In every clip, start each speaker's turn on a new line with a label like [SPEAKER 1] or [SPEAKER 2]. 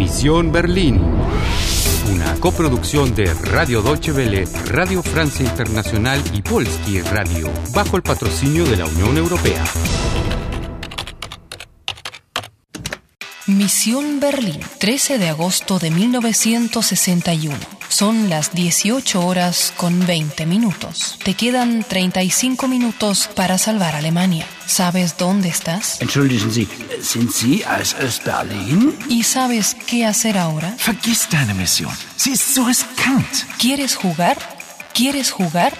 [SPEAKER 1] Misión Berlín. Una coproducción de Radio Deutsche Welle, Radio Francia Internacional y Polski Radio, bajo el patrocinio de la Unión Europea.
[SPEAKER 2] Misión Berlín, 13 de agosto de 1961. Son las 18 horas con 20 minutos. Te quedan 35 minutos para salvar Alemania. ¿Sabes dónde estás?
[SPEAKER 3] Entschuldigen Sie, sind Sie aus Ostberlin?
[SPEAKER 2] ¿Y sabes qué hacer ahora?
[SPEAKER 4] Vergiss deine Mission. Sie ist so riskant.
[SPEAKER 2] ¿Quieres jugar? ¿Quieres jugar?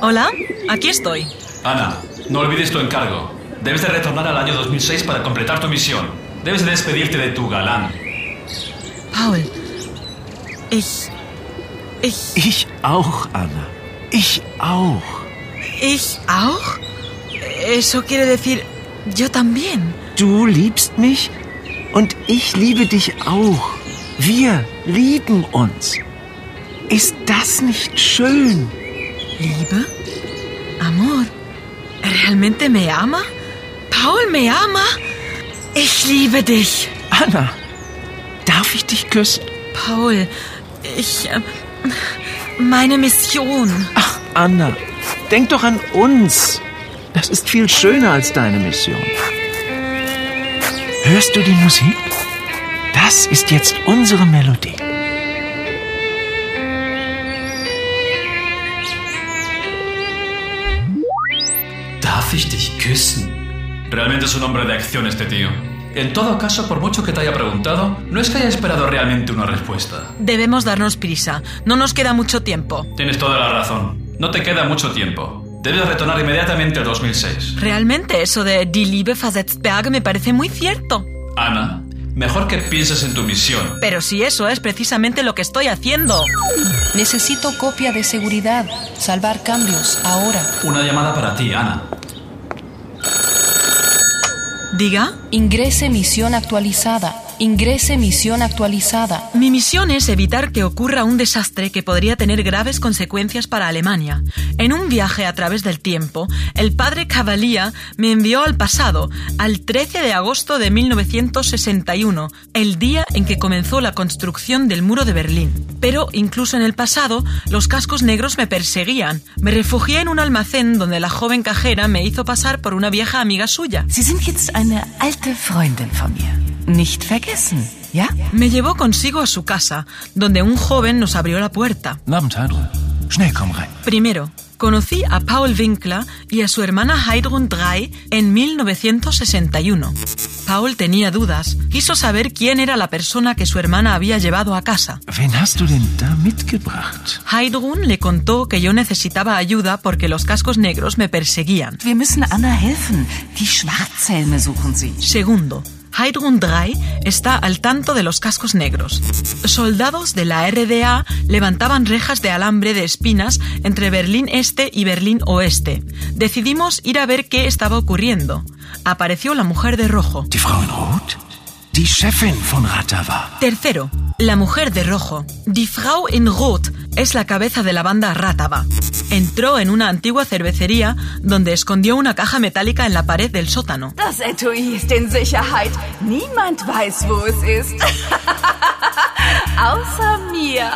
[SPEAKER 5] Hola, aquí estoy.
[SPEAKER 6] Ana, no olvides tu encargo. Debes de retornar al año 2006 para completar tu misión. Debes de despedirte de tu galán.
[SPEAKER 5] Paul, ich... Ich...
[SPEAKER 4] Ich auch, Anna. Ich auch.
[SPEAKER 5] ¿Ich auch? Eso quiere decir yo también.
[SPEAKER 4] Du liebst mich und ich liebe dich auch. Wir lieben uns. Ist das nicht schön?
[SPEAKER 5] ¿Liebe? ¿Amor? ¿Realmente me ama? ¿Paul me ama? Ich liebe dich.
[SPEAKER 4] Anna, darf ich dich küssen?
[SPEAKER 5] Paul, ich... äh, meine Mission.
[SPEAKER 4] Ach, Anna, denk doch an uns. Das ist viel schöner als deine Mission. Hörst du die Musik? Das ist jetzt unsere Melodie.
[SPEAKER 6] ¿Darf ich dich küssen? Realmente es un hombre de acción este tío. En todo caso, por mucho que te haya preguntado, no es que haya esperado realmente una respuesta.
[SPEAKER 5] Debemos darnos prisa. No nos queda mucho tiempo.
[SPEAKER 6] Tienes toda la razón. No te queda mucho tiempo. Debes retornar inmediatamente al 2006.
[SPEAKER 5] Realmente eso de Die Liebe me parece muy cierto.
[SPEAKER 6] Ana, mejor que pienses en tu misión.
[SPEAKER 5] Pero si eso es precisamente lo que estoy haciendo.
[SPEAKER 2] Necesito copia de seguridad. Salvar cambios, ahora.
[SPEAKER 6] Una llamada para ti, Ana.
[SPEAKER 5] Diga.
[SPEAKER 2] Ingrese misión actualizada. Ingrese misión actualizada.
[SPEAKER 5] Mi misión es evitar que ocurra un desastre que podría tener graves consecuencias para Alemania. En un viaje a través del tiempo, el padre Cavalier me envió al pasado, al 13 de agosto de 1961, el día en que comenzó la construcción del muro de Berlín. Pero incluso en el pasado, los cascos negros me perseguían. Me refugié en un almacén donde la joven cajera me hizo pasar por una vieja amiga suya.
[SPEAKER 7] Sie sind jetzt eine alte Freundin von mir. Nicht vergessen, ja?
[SPEAKER 5] Me llevó consigo a su casa, donde un joven nos abrió la puerta.
[SPEAKER 4] Schnell, komm rein.
[SPEAKER 5] Primero, conocí a Paul Winkler y a su hermana Heidrun Drey en 1961. Paul tenía dudas. Quiso saber quién era la persona que su hermana había llevado a casa.
[SPEAKER 4] Wen hast du denn da mitgebracht?
[SPEAKER 5] Heidrun le contó que yo necesitaba ayuda porque los cascos negros me perseguían.
[SPEAKER 7] Wir müssen Anna helfen. Die Schwarzhelme suchen sie.
[SPEAKER 5] Segundo, Heidrun Drey está al tanto de los cascos negros. Soldados de la RDA levantaban rejas de alambre de espinas entre Berlín Este y Berlín Oeste. Decidimos ir a ver qué estaba ocurriendo. Apareció la mujer de rojo.
[SPEAKER 4] Die Frau in Rot? Die Chefin von Ratava.
[SPEAKER 5] Tercero, la mujer de rojo. Die Frau in Rot es la cabeza de la banda Ratava. Entró en una antigua cervecería donde escondió una caja metálica en la pared del sótano.
[SPEAKER 8] Das Etui ist in Sicherheit. Niemand weiß, wo es ist. Außer mir.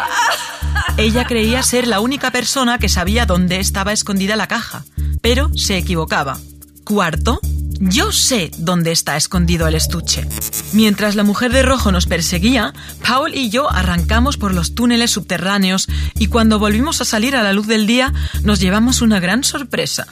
[SPEAKER 5] Ella creía ser la única persona que sabía dónde estaba escondida la caja, pero se equivocaba. Cuarto, yo sé dónde está escondido el estuche. Mientras la mujer de rojo nos perseguía, Paul y yo arrancamos por los túneles subterráneos y cuando volvimos a salir a la luz del día nos llevamos una gran sorpresa.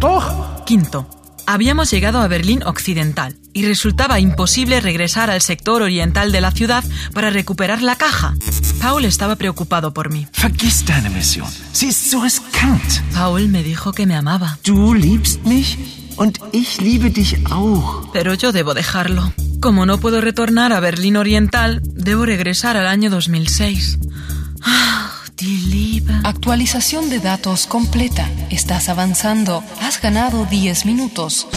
[SPEAKER 3] Doch.
[SPEAKER 5] Quinto, habíamos llegado a Berlín Occidental y resultaba imposible regresar al sector oriental de la ciudad para recuperar la caja. Paul estaba preocupado por mí.
[SPEAKER 4] Vergiss deine Mission. Sie ist so riskant.
[SPEAKER 5] Paul me dijo que me amaba,
[SPEAKER 4] Du liebst mich und ich liebe dich auch.
[SPEAKER 5] pero yo debo dejarlo. Como no puedo retornar a Berlín Oriental, debo regresar al año 2006. Ah.
[SPEAKER 2] Actualización de datos completa. Estás avanzando. Has ganado 10 minutos.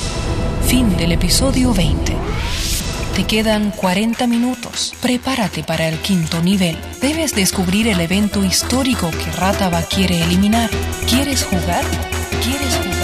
[SPEAKER 2] Fin del episodio 20. Te quedan 40 minutos. Prepárate para el quinto nivel. Debes descubrir el evento histórico que Ratava quiere eliminar. ¿Quieres jugar? ¿Quieres jugar?